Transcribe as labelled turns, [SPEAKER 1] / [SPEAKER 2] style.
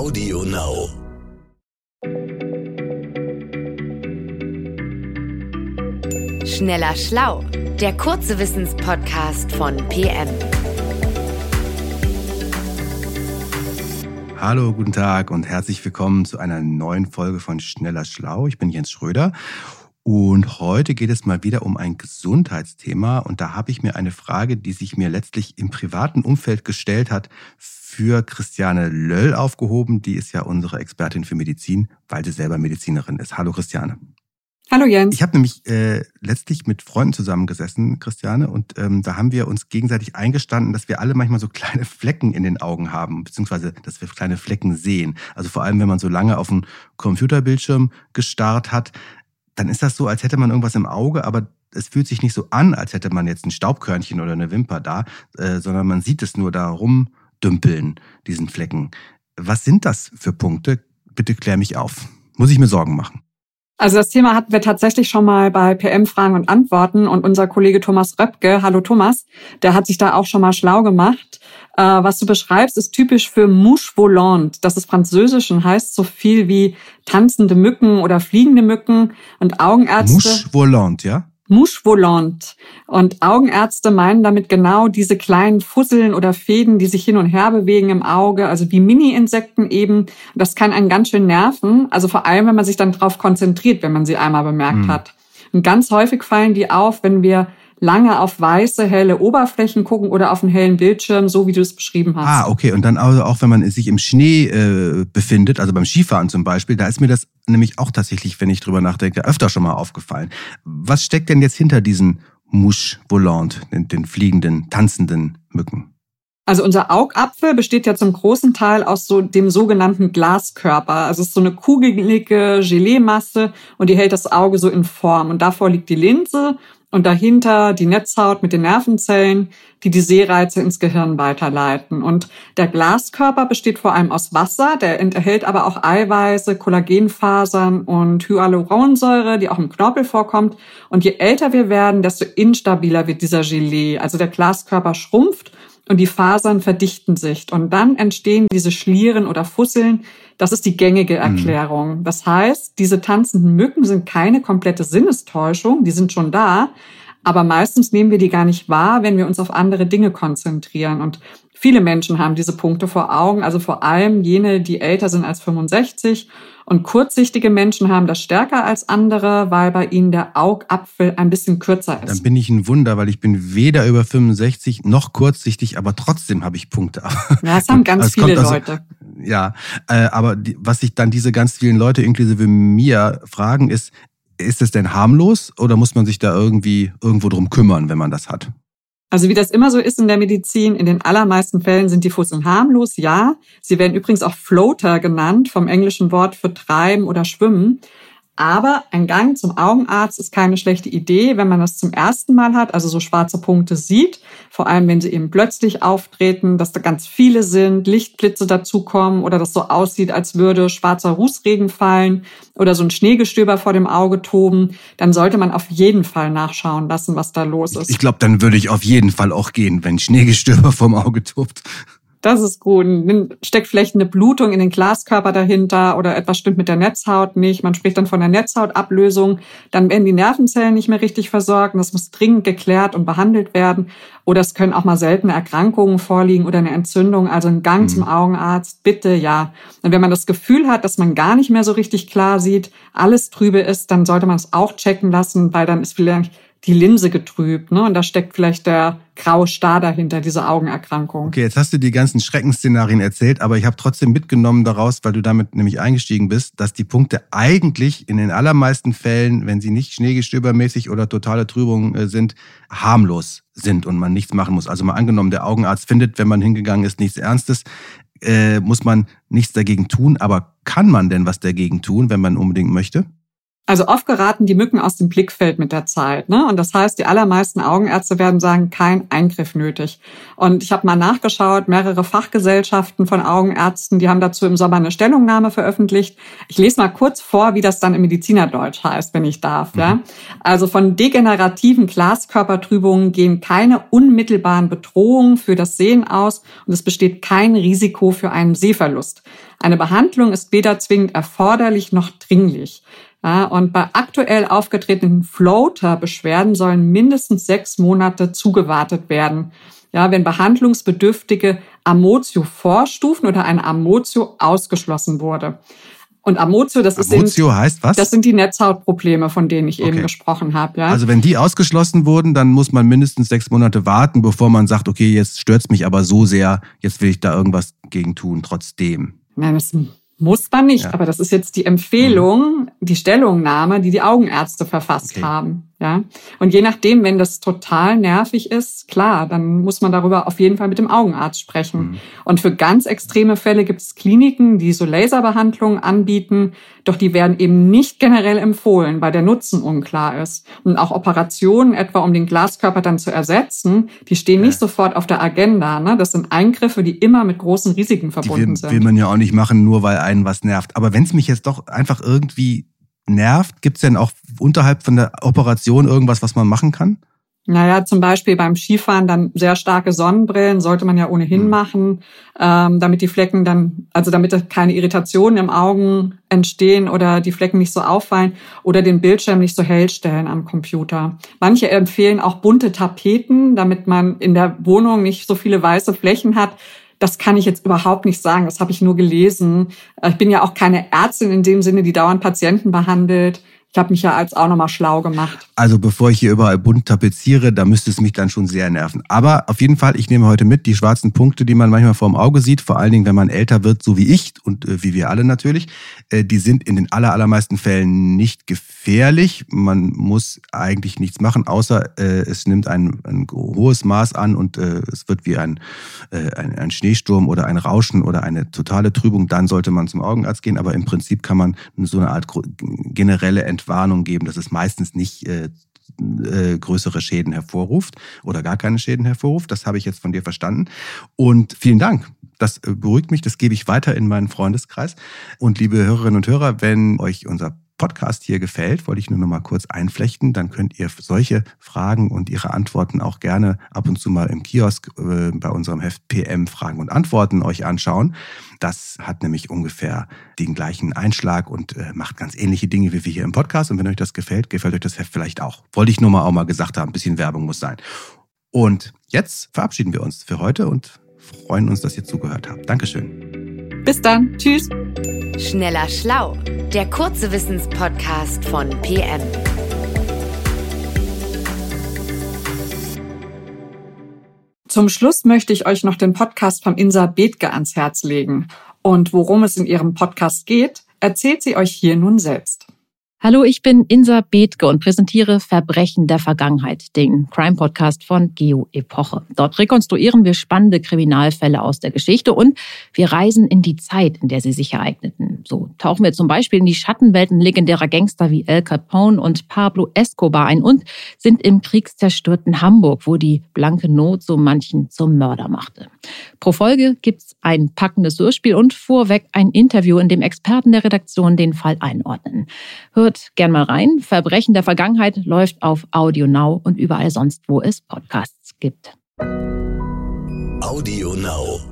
[SPEAKER 1] Audio Now.
[SPEAKER 2] Schneller Schlau, der kurze Wissenspodcast von PM.
[SPEAKER 3] Hallo, guten Tag und herzlich willkommen zu einer neuen Folge von Schneller Schlau. Ich bin Jens Schröder und heute geht es mal wieder um ein Gesundheitsthema und da habe ich mir eine Frage, die sich mir letztlich im privaten Umfeld gestellt hat, für Christiane Löll aufgehoben. Die ist ja unsere Expertin für Medizin, weil sie selber Medizinerin ist. Hallo Christiane.
[SPEAKER 4] Hallo Jens.
[SPEAKER 3] Ich habe nämlich äh, letztlich mit Freunden zusammengesessen, Christiane, und ähm, da haben wir uns gegenseitig eingestanden, dass wir alle manchmal so kleine Flecken in den Augen haben, beziehungsweise dass wir kleine Flecken sehen. Also vor allem, wenn man so lange auf einen Computerbildschirm gestarrt hat, dann ist das so, als hätte man irgendwas im Auge, aber es fühlt sich nicht so an, als hätte man jetzt ein Staubkörnchen oder eine Wimper da, äh, sondern man sieht es nur da rumdümpeln, diesen Flecken. Was sind das für Punkte? Bitte klär mich auf. Muss ich mir Sorgen machen?
[SPEAKER 4] Also das Thema hatten wir tatsächlich schon mal bei PM Fragen und Antworten und unser Kollege Thomas Röpke, hallo Thomas, der hat sich da auch schon mal schlau gemacht. Äh, was du beschreibst, ist typisch für Mouche volante. Das ist französisch und heißt so viel wie tanzende Mücken oder fliegende Mücken und Augenärzte.
[SPEAKER 3] Mouche volante, ja?
[SPEAKER 4] Mouche volante. Und Augenärzte meinen damit genau diese kleinen Fusseln oder Fäden, die sich hin und her bewegen im Auge, also wie Mini-Insekten eben. Das kann einen ganz schön nerven, also vor allem, wenn man sich dann darauf konzentriert, wenn man sie einmal bemerkt mhm. hat. Und ganz häufig fallen die auf, wenn wir lange auf weiße, helle Oberflächen gucken oder auf einen hellen Bildschirm, so wie du es beschrieben hast.
[SPEAKER 3] Ah, okay. Und dann also auch, wenn man sich im Schnee äh, befindet, also beim Skifahren zum Beispiel, da ist mir das nämlich auch tatsächlich, wenn ich drüber nachdenke, öfter schon mal aufgefallen. Was steckt denn jetzt hinter diesen Mouche volant, den, den fliegenden, tanzenden Mücken?
[SPEAKER 4] Also unser Augapfel besteht ja zum großen Teil aus so dem sogenannten Glaskörper. Also es ist so eine kugelige Geleemasse und die hält das Auge so in Form. Und davor liegt die Linse und dahinter die Netzhaut mit den Nervenzellen, die die Sehreize ins Gehirn weiterleiten. Und der Glaskörper besteht vor allem aus Wasser, der enthält aber auch Eiweiße, Kollagenfasern und Hyaluronsäure, die auch im Knorpel vorkommt. Und je älter wir werden, desto instabiler wird dieser Gelee. Also der Glaskörper schrumpft und die Fasern verdichten sich. Und dann entstehen diese Schlieren oder Fusseln. Das ist die gängige mhm. Erklärung. Das heißt, diese tanzenden Mücken sind keine komplette Sinnestäuschung, die sind schon da. Aber meistens nehmen wir die gar nicht wahr, wenn wir uns auf andere Dinge konzentrieren. Und viele Menschen haben diese Punkte vor Augen, also vor allem jene, die älter sind als 65 und kurzsichtige Menschen haben das stärker als andere, weil bei ihnen der Augapfel ein bisschen kürzer ist.
[SPEAKER 3] Dann bin ich ein Wunder, weil ich bin weder über 65 noch kurzsichtig, aber trotzdem habe ich Punkte.
[SPEAKER 4] Ja, das haben ganz also viele also, Leute.
[SPEAKER 3] Ja, äh, aber was sich dann diese ganz vielen Leute inklusive mir fragen, ist, ist es denn harmlos oder muss man sich da irgendwie irgendwo drum kümmern, wenn man das hat?
[SPEAKER 4] Also wie das immer so ist in der Medizin, in den allermeisten Fällen sind die Fusseln harmlos, ja. Sie werden übrigens auch Floater genannt, vom englischen Wort für treiben oder schwimmen. Aber ein Gang zum Augenarzt ist keine schlechte Idee, wenn man das zum ersten Mal hat, also so schwarze Punkte sieht. Vor allem, wenn sie eben plötzlich auftreten, dass da ganz viele sind, Lichtblitze dazukommen oder das so aussieht, als würde schwarzer Rußregen fallen oder so ein Schneegestöber vor dem Auge toben. Dann sollte man auf jeden Fall nachschauen lassen, was da los ist.
[SPEAKER 3] Ich glaube, dann würde ich auf jeden Fall auch gehen, wenn Schneegestöber vorm Auge tobt.
[SPEAKER 4] Das ist gut. Dann steckt vielleicht eine Blutung in den Glaskörper dahinter oder etwas stimmt mit der Netzhaut nicht. Man spricht dann von der Netzhautablösung. Dann werden die Nervenzellen nicht mehr richtig versorgt. Das muss dringend geklärt und behandelt werden. Oder es können auch mal seltene Erkrankungen vorliegen oder eine Entzündung. Also ein Gang mhm. zum Augenarzt, bitte ja. Und wenn man das Gefühl hat, dass man gar nicht mehr so richtig klar sieht, alles trübe ist, dann sollte man es auch checken lassen, weil dann ist vielleicht die Linse getrübt. Ne? Und da steckt vielleicht der graue Star dahinter, diese Augenerkrankung.
[SPEAKER 3] Okay, jetzt hast du die ganzen Schreckensszenarien erzählt, aber ich habe trotzdem mitgenommen daraus, weil du damit nämlich eingestiegen bist, dass die Punkte eigentlich in den allermeisten Fällen, wenn sie nicht schneegestöbermäßig oder totale Trübung äh, sind, harmlos sind und man nichts machen muss. Also mal angenommen, der Augenarzt findet, wenn man hingegangen ist, nichts Ernstes, äh, muss man nichts dagegen tun. Aber kann man denn was dagegen tun, wenn man unbedingt möchte?
[SPEAKER 4] Also oft geraten die Mücken aus dem Blickfeld mit der Zeit. Ne? Und das heißt, die allermeisten Augenärzte werden sagen, kein Eingriff nötig. Und ich habe mal nachgeschaut, mehrere Fachgesellschaften von Augenärzten, die haben dazu im Sommer eine Stellungnahme veröffentlicht. Ich lese mal kurz vor, wie das dann im Medizinerdeutsch heißt, wenn ich darf. Mhm. Ja? Also von degenerativen Glaskörpertrübungen gehen keine unmittelbaren Bedrohungen für das Sehen aus und es besteht kein Risiko für einen Sehverlust. Eine Behandlung ist weder zwingend erforderlich noch dringlich. Ja, und bei aktuell aufgetretenen Floater-Beschwerden sollen mindestens sechs Monate zugewartet werden. Ja, wenn behandlungsbedürftige Amotio-Vorstufen oder eine Amotio ausgeschlossen wurde. Und Amotio, das
[SPEAKER 3] ist Amotio sind, heißt was?
[SPEAKER 4] Das sind die Netzhautprobleme, von denen ich okay. eben gesprochen habe. Ja?
[SPEAKER 3] Also wenn die ausgeschlossen wurden, dann muss man mindestens sechs Monate warten, bevor man sagt, okay, jetzt stört's mich aber so sehr, jetzt will ich da irgendwas gegen tun, trotzdem.
[SPEAKER 4] Nein, das muss man nicht, ja. aber das ist jetzt die Empfehlung, mhm. die Stellungnahme, die die Augenärzte verfasst okay. haben. Ja, und je nachdem, wenn das total nervig ist, klar, dann muss man darüber auf jeden Fall mit dem Augenarzt sprechen. Mhm. Und für ganz extreme Fälle gibt es Kliniken, die so Laserbehandlungen anbieten, doch die werden eben nicht generell empfohlen, weil der Nutzen unklar ist. Und auch Operationen, etwa um den Glaskörper dann zu ersetzen, die stehen nicht sofort auf der Agenda. Ne? Das sind Eingriffe, die immer mit großen Risiken verbunden
[SPEAKER 3] die will,
[SPEAKER 4] sind.
[SPEAKER 3] Will man ja auch nicht machen, nur weil einen was nervt. Aber wenn es mich jetzt doch einfach irgendwie nervt, gibt es denn auch unterhalb von der Operation irgendwas, was man machen kann?
[SPEAKER 4] Naja, zum Beispiel beim Skifahren dann sehr starke Sonnenbrillen sollte man ja ohnehin mhm. machen, ähm, damit die Flecken dann, also damit keine Irritationen im Augen entstehen oder die Flecken nicht so auffallen oder den Bildschirm nicht so hell stellen am Computer. Manche empfehlen auch bunte Tapeten, damit man in der Wohnung nicht so viele weiße Flächen hat. Das kann ich jetzt überhaupt nicht sagen. Das habe ich nur gelesen. Ich bin ja auch keine Ärztin in dem Sinne, die dauernd Patienten behandelt. Ich habe mich ja als auch nochmal schlau gemacht.
[SPEAKER 3] Also bevor ich hier überall bunt tapeziere, da müsste es mich dann schon sehr nerven. Aber auf jeden Fall, ich nehme heute mit die schwarzen Punkte, die man manchmal vor dem Auge sieht, vor allen Dingen, wenn man älter wird, so wie ich und äh, wie wir alle natürlich. Äh, die sind in den aller, allermeisten Fällen nicht gefährlich. Man muss eigentlich nichts machen, außer äh, es nimmt ein, ein hohes Maß an und äh, es wird wie ein, äh, ein, ein Schneesturm oder ein Rauschen oder eine totale Trübung. Dann sollte man zum Augenarzt gehen. Aber im Prinzip kann man so eine Art generelle Entwarnung geben, dass es meistens nicht äh, äh, größere Schäden hervorruft oder gar keine Schäden hervorruft. Das habe ich jetzt von dir verstanden. Und vielen Dank. Das äh, beruhigt mich. Das gebe ich weiter in meinen Freundeskreis. Und liebe Hörerinnen und Hörer, wenn euch unser Podcast hier gefällt, wollte ich nur noch mal kurz einflechten. Dann könnt ihr solche Fragen und ihre Antworten auch gerne ab und zu mal im Kiosk äh, bei unserem Heft PM Fragen und Antworten euch anschauen. Das hat nämlich ungefähr den gleichen Einschlag und äh, macht ganz ähnliche Dinge wie wir hier im Podcast. Und wenn euch das gefällt, gefällt euch das Heft vielleicht auch. Wollte ich nur mal auch mal gesagt haben, ein bisschen Werbung muss sein. Und jetzt verabschieden wir uns für heute und freuen uns, dass ihr zugehört habt. Dankeschön.
[SPEAKER 4] Bis dann. Tschüss.
[SPEAKER 2] Schneller Schlau, der kurze Wissenspodcast von PM.
[SPEAKER 4] Zum Schluss möchte ich euch noch den Podcast von Insa Bethke ans Herz legen. Und worum es in ihrem Podcast geht, erzählt sie euch hier nun selbst.
[SPEAKER 1] Hallo, ich bin Insa Bethke und präsentiere Verbrechen der Vergangenheit, den Crime-Podcast von Geo Epoche. Dort rekonstruieren wir spannende Kriminalfälle aus der Geschichte und wir reisen in die Zeit, in der sie sich ereigneten. So tauchen wir zum Beispiel in die Schattenwelten legendärer Gangster wie El Capone und Pablo Escobar ein und sind im kriegszerstörten Hamburg, wo die blanke Not so manchen zum Mörder machte. Pro Folge gibt's ein packendes Hörspiel und vorweg ein Interview, in dem Experten der Redaktion den Fall einordnen. Hört Hört gern mal rein. Verbrechen der Vergangenheit läuft auf Audio Now und überall sonst, wo es Podcasts gibt.
[SPEAKER 5] Audio Now.